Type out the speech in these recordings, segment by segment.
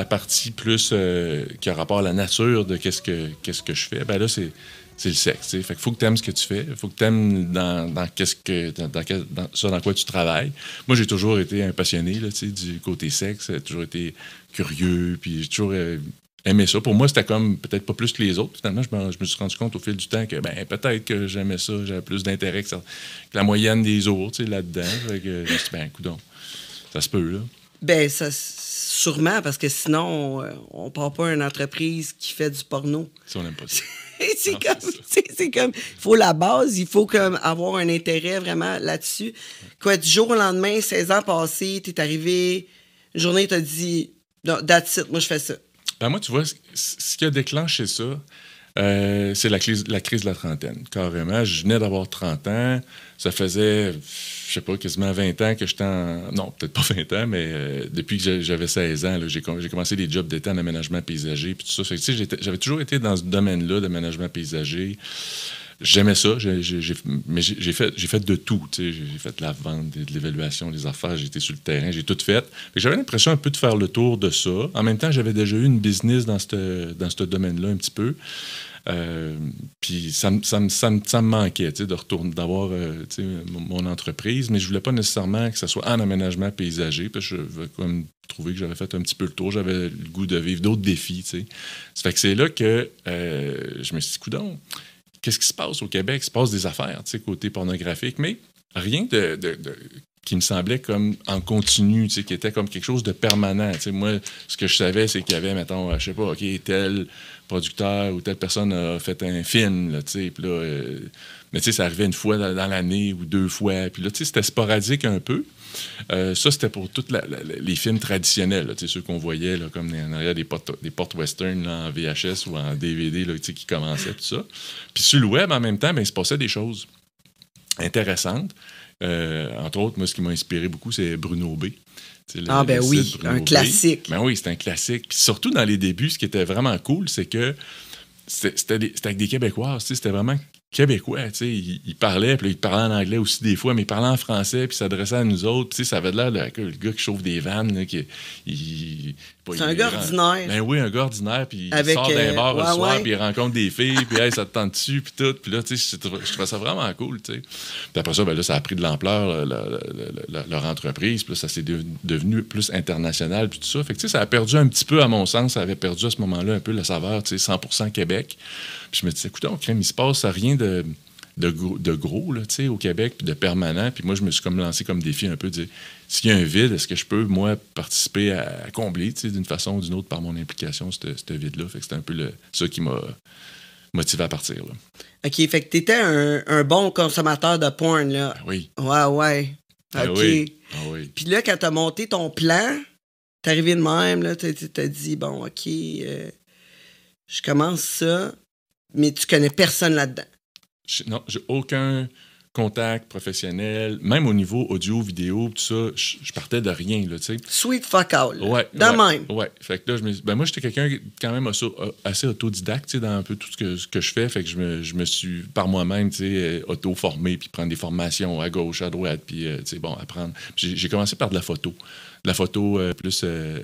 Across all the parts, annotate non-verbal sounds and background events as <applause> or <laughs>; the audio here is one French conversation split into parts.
La partie plus euh, qui a rapport à la nature de qu'est-ce que, qu'est-ce que je fais, ben là, c'est, c'est le sexe. t'sais. Fait qu'il faut que tu aimes ce que tu fais. Faut que tu aimes dans, qu'est-ce que, dans, dans dans quoi tu travailles. Moi, j'ai toujours été un passionné là, du côté sexe. J'ai toujours été curieux. Puis j'ai toujours euh, aimé ça. Pour moi, c'était comme peut-être pas plus que les autres. Finalement, je me, je me suis rendu compte au fil du temps que ben, peut-être que j'aimais ça. J'avais plus d'intérêt que, que la moyenne des autres là-dedans. Fait que ben, coudonc, ça se peut, là. Ben, ça, sûrement, parce que sinon, on part pas une entreprise qui fait du porno. Si on n'aime pas ça. <laughs> <laughs> c'est comme, c'est il faut la base, il faut comme avoir un intérêt vraiment là-dessus. Quoi, du jour au lendemain, 16 ans passés, t'es arrivé, une journée, t'as dit, that's it, moi je fais ça. Ben moi, tu vois, ce qui a déclenché ça, euh, c'est la crise, la crise de la trentaine, carrément. Je venais d'avoir 30 ans. Ça faisait, je sais pas, quasiment 20 ans que j'étais en... Non, peut-être pas <laughs> 20 ans, mais euh, depuis que j'a- j'avais 16 ans, j'ai com- j'ai commencé des jobs d'été en aménagement paysager, puis tout ça. J'étais- j'avais toujours été dans ce domaine-là d'aménagement paysager. J'aimais ça, mais j'ai fait, fait de tout. J'ai fait de la vente, de, l'évaluation, des affaires, été sur le terrain, j'ai tout fait. J'avais l'impression un peu de faire le tour de ça. En même temps, j'avais déjà eu une business dans ce dans domaine-là un petit peu. Euh, puis ça, ça, ça, ça me manquait de retourner, d'avoir euh, mon, entreprise, mais je voulais pas nécessairement que ce soit en aménagement paysager, parce que je comme trouver que j'avais fait un petit peu le tour, j'avais le goût de vivre d'autres défis. tu sais. Ça fait que c'est là que euh, je me suis dit, coudonc, qu'est-ce qui se passe au Québec? Il se passe des affaires, côté pornographique, mais rien de- qui me semblait comme en continu, tu sais, qui était comme quelque chose de permanent. tu sais. Moi, ce que je savais, c'est qu'il y avait, mettons, je sais pas, OK, tel producteur ou telle personne a fait un film, tu sais, là, euh, mais tu sais, ça arrivait une fois dans, l'année ou deux fois, puis là, tu sais, c'était sporadique un peu. Euh, ça, c'était pour tous les films traditionnels, ceux qu'on voyait là, comme en arrière des portes, des western en VHS ou en DVD qui commençaient, tout ça. Puis sur le web, en même temps, ben, il se passait des choses intéressantes. Euh, entre autres, moi, ce qui m'a inspiré beaucoup, c'est Bruno B. Le- Ah, ben oui, Bruno un B. classique. Ben oui, c'est un classique. Puis surtout dans les débuts, ce qui était vraiment cool, c'est que c'était avec des Québécois, tu sais, c'était vraiment québécois, tu sais, ils, ils parlaient, puis là, ils parlaient en anglais aussi des fois, mais ils parlaient en français, puis ils s'adressaient à nous autres, tu sais, ça avait l'air le gars qui chauffe des vannes, là, qui, il- pas- C'est un gars ordinaire. Ben oui, un gars ordinaire, puis il sort d'un euh, bar le soir, puis il rencontre des filles, puis hey, ça te tente dessus, puis tout, puis là, tu sais, je trouvais- ça vraiment cool, tu sais. Puis après ça, ben là, ça a pris de l'ampleur, leur entreprise, puis là, ça s'est de- devenu plus international, puis tout ça. Fait que, tu sais, ça a perdu un petit peu, à mon sens, ça avait perdu à ce moment-là un peu la saveur, tu sais, 100% Québec. Puis je me disais, écoute, on crème, il se passe rien de, de, gros, de gros, là, tu sais, au Québec, puis de permanent. Puis moi, je me suis comme lancé comme défi un peu de dire, s'il y a un vide, est-ce que je peux, moi, participer à, à combler, tu sais, d'une façon ou d'une autre par mon implication, ce vide-là? Fait que c'était un peu le- ça qui m'a motivé à partir, là. OK, fait que t'étais un, un bon consommateur de porn, là. Ben oui. Ouais, ouais. Ben OK. oui. Ah oui. Puis là, quand t'as monté ton plan, t'es arrivé de même, là, t'as t'as dit, bon, OK, euh, je commence ça, mais tu connais personne là-dedans. Non, j'ai aucun contact professionnel, même au niveau audio, vidéo, tout ça, je je partais de rien, là, tu sais. Sweet fuck out. Ouais. De ouais, même. Ouais. Fait que là, je me ben moi, j'étais quelqu'un qui- quand même assez, autodidacte, tu sais, dans un peu tout ce que, ce que je fais. Fait que je me, je me suis, par moi-même, tu sais, euh, auto-formé, puis prendre des formations à gauche, à droite, puis, euh, tu sais, bon, apprendre. J'ai j'ai commencé par de la photo. De la photo euh, plus euh,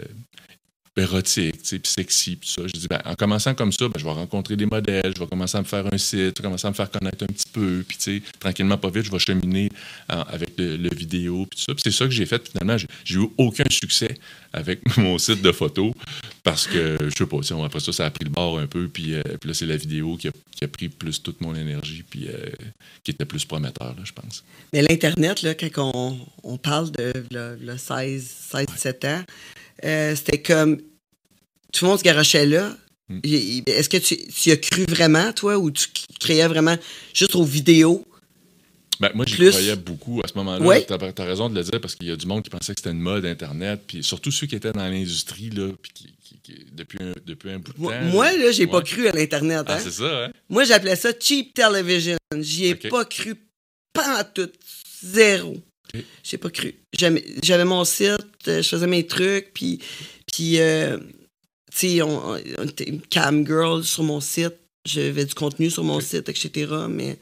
érotique, puis sexy, puis ça. Je dis, ben, en commençant comme ça, ben, je vais rencontrer des modèles, je vais commencer à me faire un site, je vais commencer à me faire connaître un petit peu, puis tu tranquillement, pas vite, je vais cheminer avec le, vidéo, puis tout ça. C'est ça que j'ai fait, finalement. J'ai eu aucun succès avec <laughs> mon site de photos, parce que, je sais pas, après ça, ça a pris le bord un peu, puis, euh, puis là, c'est la vidéo qui a, qui a pris plus toute mon énergie, puis euh, qui était plus prometteur, là, je pense. Mais l'Internet, là, quand on, on parle de le, le 16, 16 17 ans, euh, c'était comme. Tout le monde se garochait là. Mm. Y- Est-ce que tu, tu y as cru vraiment, toi, ou tu créais vraiment juste aux vidéos? Ben, moi, j'y croyais beaucoup à ce moment-là. Ouais. Tu as, raison de le dire parce qu'il y a du monde qui pensait que c'était une mode Internet, puis surtout ceux qui étaient dans l'industrie, là, puis qui, qui- qui- depuis, un, depuis un bout de temps. moi, là, j'ai pas cru à l'Internet. Ah, hein. c'est ça, hein? Moi, j'appelais ça cheap television. J'y ai pas cru. Pas en tout. Zéro. J'ai pas cru. J'avais mon site, euh, je faisais mes trucs, puis, puis euh, tu sais, on, était une cam girl sur mon site. J'avais du contenu sur mon site, etc. Mais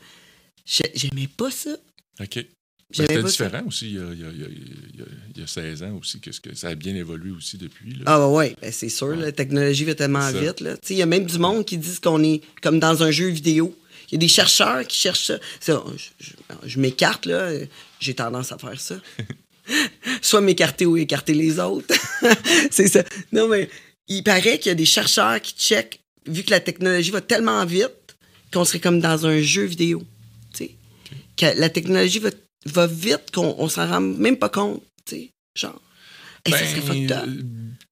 j'aimais pas ça. OK. Ben, C'était ça. différent aussi il y, a, il, y a, il y a- il y a- il y a 16 ans aussi, que, ça a bien évolué aussi depuis. Là. Ah ouais, ouais, ben, c'est sûr, Ouais. la technologie va tellement vite. là. Il y a même du monde qui disent qu'on est comme dans un jeu vidéo. Il y a des chercheurs qui cherchent ça. Ça, je je- je m'écarte, là. J'ai tendance à faire ça. <laughs> Soit m'écarter ou écarter les autres. <laughs> c'est ça. Non, mais il paraît qu'il y a des chercheurs qui checkent, vu que la technologie va tellement vite, qu'on serait comme dans un jeu vidéo. Que la technologie va, va vite qu'on on s'en rend même pas compte. Tu sais. Genre. Hey, ça serait fucked up. euh,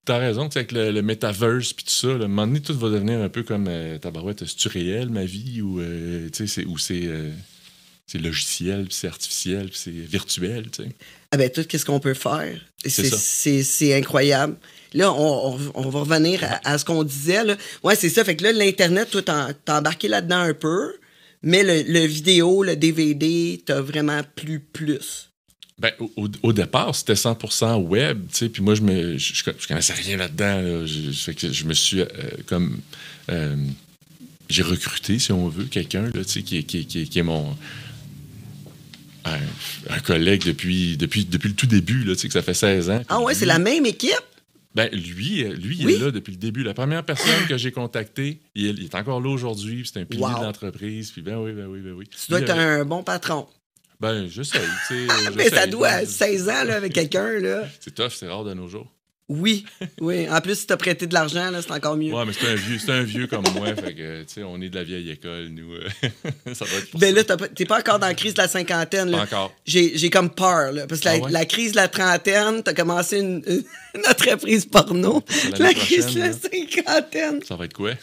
T'as raison, tu sais, avec le, le metaverse puis tout ça, un moment donné, tout va devenir un peu comme euh, tabarouette, c'est-tu réel, ma vie, ou, euh, c'est, euh, c'est logiciel, puis c'est artificiel, puis c'est virtuel, tu sais. Ah ben tout, qu'est-ce qu'on peut faire? C'est incroyable. Là, on, on- on va revenir à, à ce qu'on disait. Là. Ouais, c'est ça. Fait que là, l'Internet, toi, t'as embarqué là-dedans un peu, mais le, le vidéo, le DVD, t'as vraiment plus plus. Ben, au, au- départ, c'était 100% web, tu sais, puis moi, je me, je, je- je connaissais rien là-dedans, là. Je, me suis euh, comme... euh, j'ai recruté, si on veut, quelqu'un, tu sais, qui, est- qui, qui, est- qui est mon... Un, un collègue depuis, depuis, depuis le tout début, là, tu sais, que ça fait 16 ans. Ah ouais, c'est la même équipe? Ben, lui, lui il est là depuis le début. La première personne que j'ai contactée, il, est- il est encore là aujourd'hui, c'est un pilier Wow. de l'entreprise, puis ben oui, ben oui, ben oui. Tu dois être avait- un bon patron. Ben, tu sais. <laughs> Mais ça doit, 16 ans là, avec quelqu'un, là. C'est tough, c'est rare de nos jours. Oui, oui. En plus, si t'as prêté de l'argent, là, c'est encore mieux. Ouais, mais c'est un vieux, c'est un vieux comme moi, fait que, tu sais, on est de la vieille école, nous. euh, <laughs> ça doit être pour Ben ça. là, t'as pas- t'es pas encore dans la crise de la cinquantaine. Là. Pas encore. J'ai j'ai comme peur, là, parce que la, Ah ouais? la crise de la trentaine, t'as commencé une, <laughs> une entreprise porno. l'année La crise de la cinquantaine. Ça va être quoi?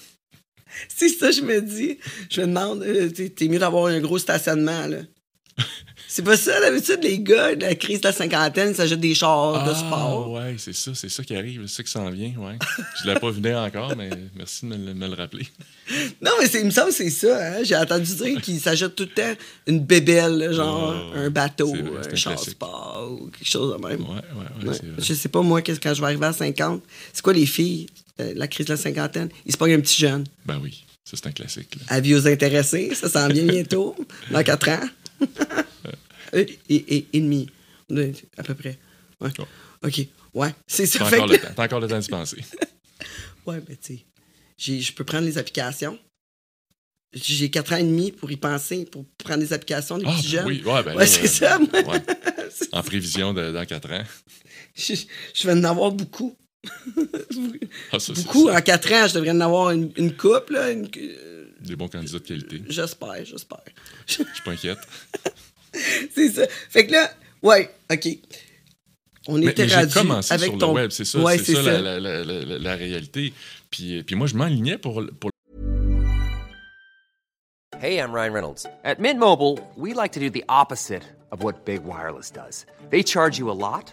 C'est ça, je me dis. Je me demande, euh, t'es t'es mieux d'avoir un gros stationnement, là. C'est pas ça, d'habitude, les gars, la crise de la cinquantaine, ils s'achètent des chars de sport. Ah, ouais, c'est ça, c'est ça qui arrive, c'est ça qui s'en vient, ouais. Je l'ai pas venir encore, mais merci de me, le- me le rappeler. Non, mais il me semble que c'est ça, hein. J'ai entendu dire qu'ils s'achètent tout le temps une bébelle, genre Oh, un bateau, vrai, un un char de sport ou quelque chose de même. Ouais, ouais, ouais, Ouais. c'est vrai. Je sais pas, moi, quand je vais arriver à 50, c'est quoi les filles, euh, la crise de la cinquantaine? Ils se pognent un petit jeune. Ben oui, ça c'est un classique, là. Avis aux intéressés, ça s'en vient bientôt, dans 4 ans. <laughs> et, et, et, demi, à peu près. Ouais. Oh. OK, ouais, c'est ça. T'as encore, que encore le temps d'y penser. <laughs> Ouais, ben tu sais, je peux prendre les applications. J'ai 4 ans et demi pour y penser, pour prendre les applications des Ah, petits ben jeunes. oui, ouais, ben Ouais, c'est euh, ça, moi. ouais. <laughs> En prévision de, dans 4 ans. Je, je vais en avoir beaucoup. Ah, ça, beaucoup. En 4 ans, je devrais en avoir une, une couple, là. une- Des bons candidats de qualité. J'espère, j'espère. Je suis pas inquiète. <laughs> c'est ça. Fait que là, ouais, OK. On Mais, était mais j'ai commencé avec sur ton... le web, c'est ça, Ouais, c'est ça, ça. La, la- la- la- la réalité. Puis, puis moi, je m'enlignais pour, pour Hey, I'm Ryan Reynolds. At Mint Mobile, we like to do the opposite of what Big Wireless does. They charge you a lot,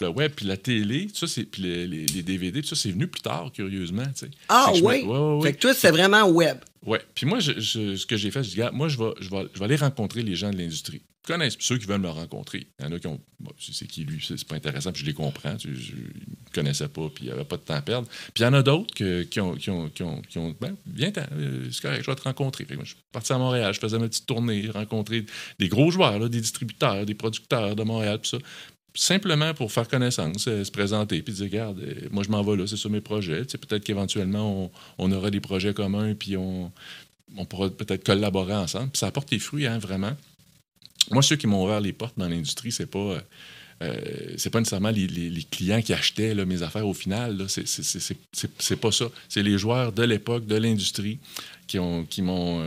Le web, puis la télé, ça, c'est, puis les, les- les DVD, tout ça, c'est venu plus tard, curieusement. tu sais. Ah je oui? ouais, ouais, ouais. Fait que toi, c'est vraiment web. Ouais. Puis moi, je- je- ce que j'ai fait, je dis, moi, je vais, je, vais, je vais aller rencontrer les gens de l'industrie. Ils connaissent ceux qui veulent me rencontrer. Il y en a qui ont. Bon, c'est qui lui, c'est pas intéressant, puis je les comprends. tu Je ne connaissais pas, puis il n'y avait pas de temps à perdre. Puis il y en a d'autres qui ont. Qui ont, qui ont, qui ont ben, viens, euh, c'est correct, je vais te rencontrer. Fait que moi, je suis parti à Montréal, je faisais ma petite tournée, rencontrer des gros joueurs, là, des distributeurs, des producteurs de Montréal, puis ça. Simplement pour faire connaissance, se présenter, puis dire, regarde, euh, moi je m'en vais là, c'est sur mes projets. Peut-être qu'éventuellement, on, aura des projets communs, puis on, pourra peut-être collaborer ensemble. Puis ça apporte des fruits, hein, vraiment. Moi, ceux qui m'ont ouvert les portes dans l'industrie, c'est pas. euh, euh, c'est pas nécessairement les, les- clients qui achetaient mes affaires au final. là. C'est- c'est- c'est c'est- pas ça. C'est les joueurs de l'époque, de l'industrie, qui ont qui m'ont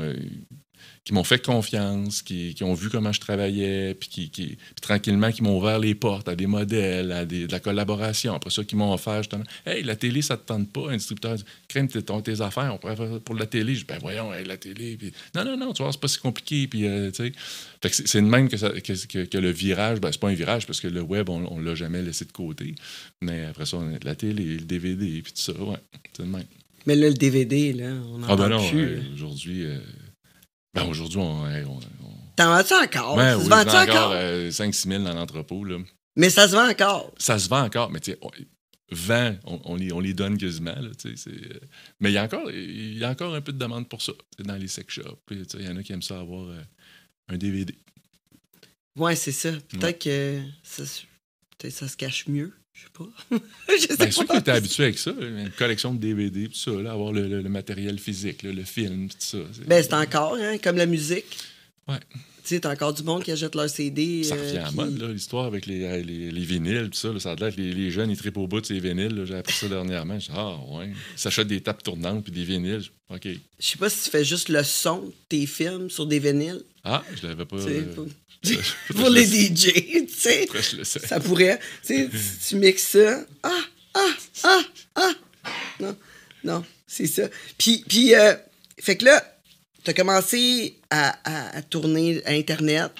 qui m'ont fait confiance, qui, qui ont vu comment je travaillais, puis qui, qui- puis tranquillement qui m'ont ouvert les portes à des modèles, à des- de la collaboration. Après ça, qui m'ont offert justement, hey, la télé, ça te tente pas, un distributeur, dit, crème tes, tes affaires, on pourrait faire ça pour la télé. Je dis, ben voyons, hey, la télé. Puis, non, non, non, tu vois, c'est pas si compliqué. Puis, euh, tu sais. Fait que c'est de même que, ça- que, que- que le virage, ben c'est pas un virage parce que le web, on, on l'a jamais laissé de côté. Mais après ça, on a de la télé, le DVD, puis tout ça, ouais, c'est de même. Mais là, le DVD, là, on en Ah ben parle non, plus. euh, aujourd'hui, euh, ben aujourd'hui, on, on- on T'en vends-tu encore? Ouais, ça oui, se vends encore? encore 5-6 000 dans l'entrepôt. là. Mais ça se vend encore. Ça se vend encore, mais tu sais, on- vend, on, on les, on les donne quasiment. là, c'est, euh, mais il y, a encore, il y a encore un peu de demande pour ça dans les sex shops. Il y en a qui aiment ça avoir euh, un DVD. Ouais, c'est ça. Peut-être que ça, ça se cache mieux. Je sais pas. <laughs> je sais Ben, ceux pas. qui étaient habitués avec ça, une collection de DVD, tout ça, là, avoir le, le- le matériel physique, là, le film, tout ça. Ben, c'est encore, hein, comme la musique. Ouais. Tu sais, t'as encore du monde qui achète leur CD. Ça euh, revient à qui- mode, là, l'histoire avec les, les, les vinyles, tout ça. là, ça a l'air que les, les jeunes, ils trippent au bout de ces vinyles. J'ai appris ça dernièrement. Je dis, ah, ouais. Ils s'achètent des tapes tournantes puis des vinyles. OK. Je sais pas si tu fais juste le son de tes films sur des vinyles. Ah, je l'avais pas. euh, pour, <laughs> <laughs> les le- DJ, tu sais. Ça pourrait. Tu mixes ça. Ah, ah, ah, ah. Non, non, c'est ça. Puis, puis euh, fait que là, t'as commencé à, tourner à Internet,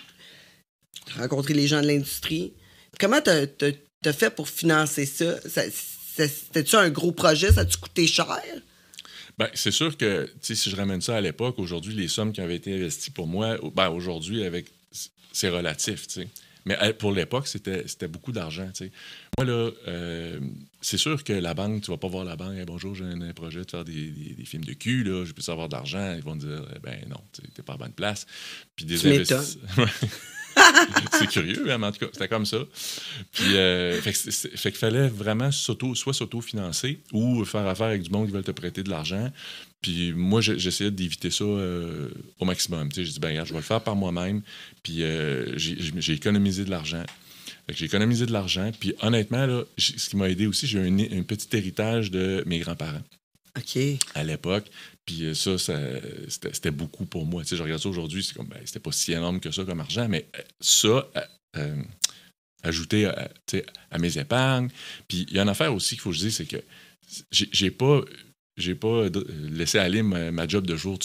t'as rencontré les gens de l'industrie. Comment t'as- t'as fait pour financer ça? C'était-tu un gros projet? Ça a-tu coûté cher? Ben, c'est sûr que tu si je ramène ça à l'époque, aujourd'hui, les sommes qui avaient été investies pour moi, ben, aujourd'hui, avec c'est relatif. tu. Mais euh, pour l'époque, c'était beaucoup d'argent. tu sais. Moi, là, euh, c'est sûr que la banque, tu vas pas voir la banque, Hey, bonjour, j'ai un, un projet de faire des, des- des films de cul, là, je peux avoir de l'argent. Ils vont te dire, eh ben non, tu n'es pas à bonne place. Puis des <laughs> c'est curieux, hein, mais en tout cas, c'était comme ça. Puis, euh, fait que fait qu'il fallait vraiment soit s'auto-financer ou faire affaire avec du monde qui veulent te prêter de l'argent. Puis moi, j'essayais d'éviter ça euh, au maximum. J'ai dit, ben regarde, je vais le faire par moi-même. Puis euh, j'ai économisé de l'argent. J'ai économisé de l'argent. Puis honnêtement, là, ce qui m'a aidé aussi, j'ai un, un petit héritage de mes grands-parents OK. à l'époque. Puis euh, ça, ça, c'était beaucoup pour moi. Tu sais, je regarde ça aujourd'hui, c'est comme, ben, c'était pas si énorme que ça comme argent, mais ça, euh, ajouté à, à mes épargnes. Puis il y a une affaire aussi qu'il faut que je dise, c'est que j'ai pas, j'ai pas d- laissé aller ma, job de jour tout de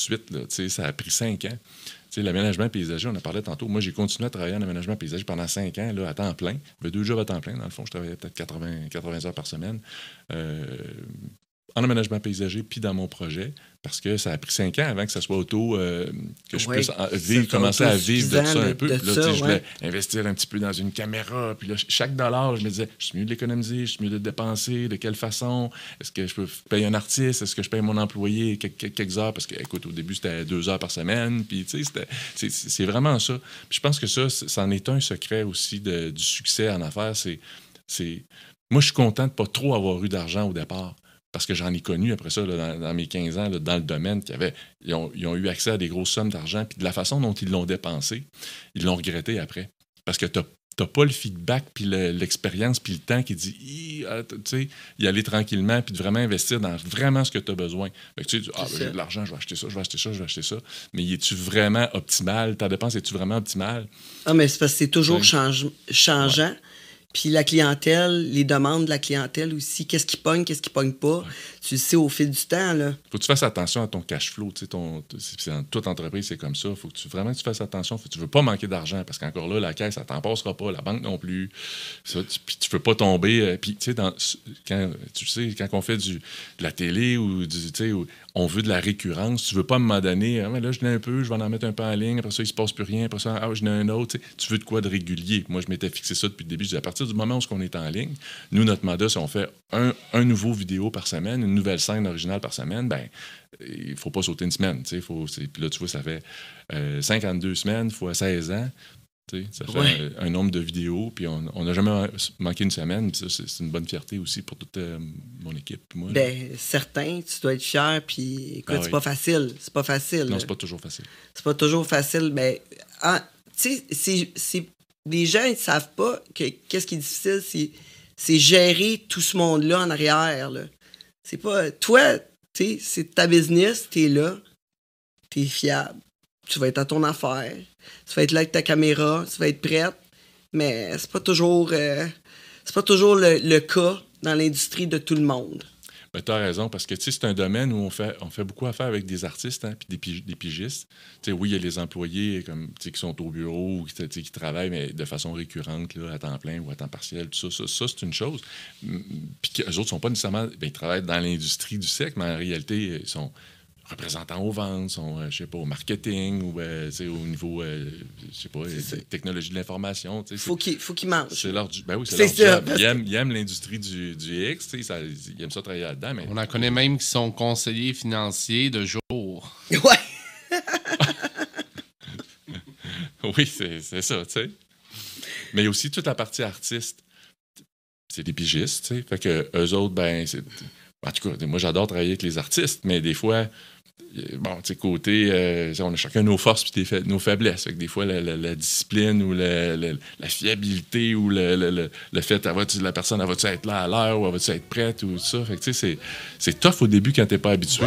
suite. ça a pris cinq ans. L'aménagement paysager, on en parlait tantôt. Moi, j'ai continué à travailler en aménagement paysager pendant cinq ans, là, à temps plein. J'avais deux jobs à temps plein. Dans le fond, je travaillais peut-être 80, 80 heures par semaine. Euh, en aménagement paysager puis dans mon projet parce que ça a pris cinq ans avant que ça soit auto, euh, que je Ouais, puisse vivre, commencer à vivre de ça un peu. Puis là, ça, je voulais investir un petit peu dans une caméra. Puis là, chaque dollar, je me disais, je suis mieux de l'économiser, je suis mieux de le dépenser, de quelle façon? Est-ce que je peux payer un artiste? Est-ce que je paye mon employé? Quelques, heures? Parce que, écoute, au début, c'était deux heures par semaine. Puis, tu sais, c'est- vraiment ça. Puis je pense que ça, c'en est un secret aussi de- du succès en affaires. C'est, c'est, moi, je suis content de pas trop avoir eu d'argent au départ. Parce que j'en ai connu après ça, là, dans, dans mes 15 ans, là, dans le domaine, qui avaient, ils, ont, ils ont eu accès à des grosses sommes d'argent, puis de la façon dont ils l'ont dépensé, ils l'ont regretté après. Parce que tu n'as pas le feedback, puis le- l'expérience, puis le temps qui dit, ah, tu sais, y aller tranquillement, puis de vraiment investir dans vraiment ce que tu as besoin. Fait que tu sais, ah, ben, j'ai ça. de l'argent, je vais acheter ça, je vais acheter ça, je vais acheter ça. Mais es-tu vraiment optimal? Ta dépense, es-tu vraiment optimale? Ah, mais c'est parce que c'est toujours change- changeant. Puis la clientèle, les demandes de la clientèle aussi, qu'est-ce qui pogne, qu'est-ce qui pogne pas. Tu le sais au fil du temps, là. faut que tu fasses attention à ton cash flow. tu sais, Ton, dans toute entreprise, c'est comme ça. faut que tu, vraiment que tu fasses attention. Faut, que tu veux pas manquer d'argent parce qu'encore là, la caisse, ça t'en passera pas. La banque non plus. Ça, tu, puis tu peux pas tomber. euh, puis, tu sais, dans- quand, tu sais, quand on fait du, de la télé ou du, tu sais, où on veut de la récurrence, tu veux pas à un moment donné, là, je n'ai un peu, je vais en mettre un peu en ligne. Après ça, il se passe plus rien. Après ça, ah, je n'ai un autre. tu veux de quoi de régulier? Moi, je m'étais fixé ça depuis le début. Je à partir du moment où on est en ligne, nous, notre mandat, si on fait un, nouveau vidéo par semaine, une nouvelle scène originale par semaine, ben il faut pas sauter une semaine. Faut, puis là, tu vois, ça fait euh, 52 semaines fois 16 ans. Tu Ça fait Ouais. un, un nombre de vidéos, puis on n'a jamais manqué une semaine. puis ça, c'est une bonne fierté aussi pour toute euh, mon équipe. Moi. Ben, certain, tu dois être fier, puis écoute, Ah c'est oui. pas facile. C'est pas facile. non, c'est pas toujours facile. c'est pas toujours facile. Mais, ah, tu sais, c'est- les gens, ils savent pas que qu'est-ce qui est difficile, c'est, c'est gérer tout ce monde-là en arrière. Là. C'est pas. Toi, tu sais, c'est ta business, t'es là, t'es fiable. Tu vas être à ton affaire. Tu vas être là avec ta caméra, tu vas être prête. Mais c'est pas toujours. euh, c'est pas toujours le, le cas dans l'industrie de tout le monde. Ben, tu as raison, parce que c'est un domaine où on fait, on fait beaucoup affaire avec des artistes hein, des, pig- des pigistes. Oui, il y a les employés comme, qui sont au bureau ou qui, qui travaillent, mais de façon récurrente, là, à temps plein ou à temps partiel. Tout ça, ça, ça, c'est une chose. Puis qu'eux autres sont pas nécessairement. ben, ils travaillent dans l'industrie du sexe, mais en réalité, ils sont représentants aux ventes, sont, euh, je sais pas, au marketing ou euh, au niveau, euh, je sais pas, euh, technologie de l'information. Faut qu'il faut qu'il mange. c'est leur, ben oui, c'est C'est leur ça, job. Ils aiment, ils aiment l'industrie du, du X, tu sais, ça- ils aiment ça travailler là-dedans, mais On en connaît même qui sont conseillers financiers de jour. <laughs> Ouais. <laughs> Oui, c'est c'est ça, tu sais. Mais il y a aussi toute la partie artiste. C'est des pigistes, tu sais. Fait que eux autres, ben, c'est. En tout cas, moi, j'adore travailler avec les artistes, mais des fois, euh, bon, tu sais, côté. euh, on a chacun nos forces puis fa- nos faiblesses. Fait que des fois, la, la- la discipline ou la, la- fiabilité ou le, fait, va-tu- la personne, elle va-tu être là à l'heure ou elle va-tu être prête ou tout ça? Fait que, tu sais, c'est tough au début quand t'es pas habitué.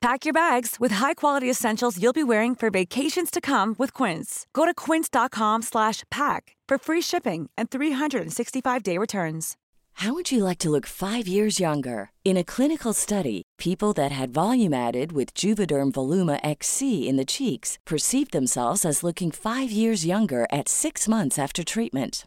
Pack your bags with high-quality essentials you'll be wearing for vacations to come with Quince. Go to quince.com slash pack for free shipping and 365-day returns. How would you like to look five years younger? In a clinical study, people that had volume added with Juvederm Voluma XC in the cheeks perceived themselves as looking five years younger at six months after treatment.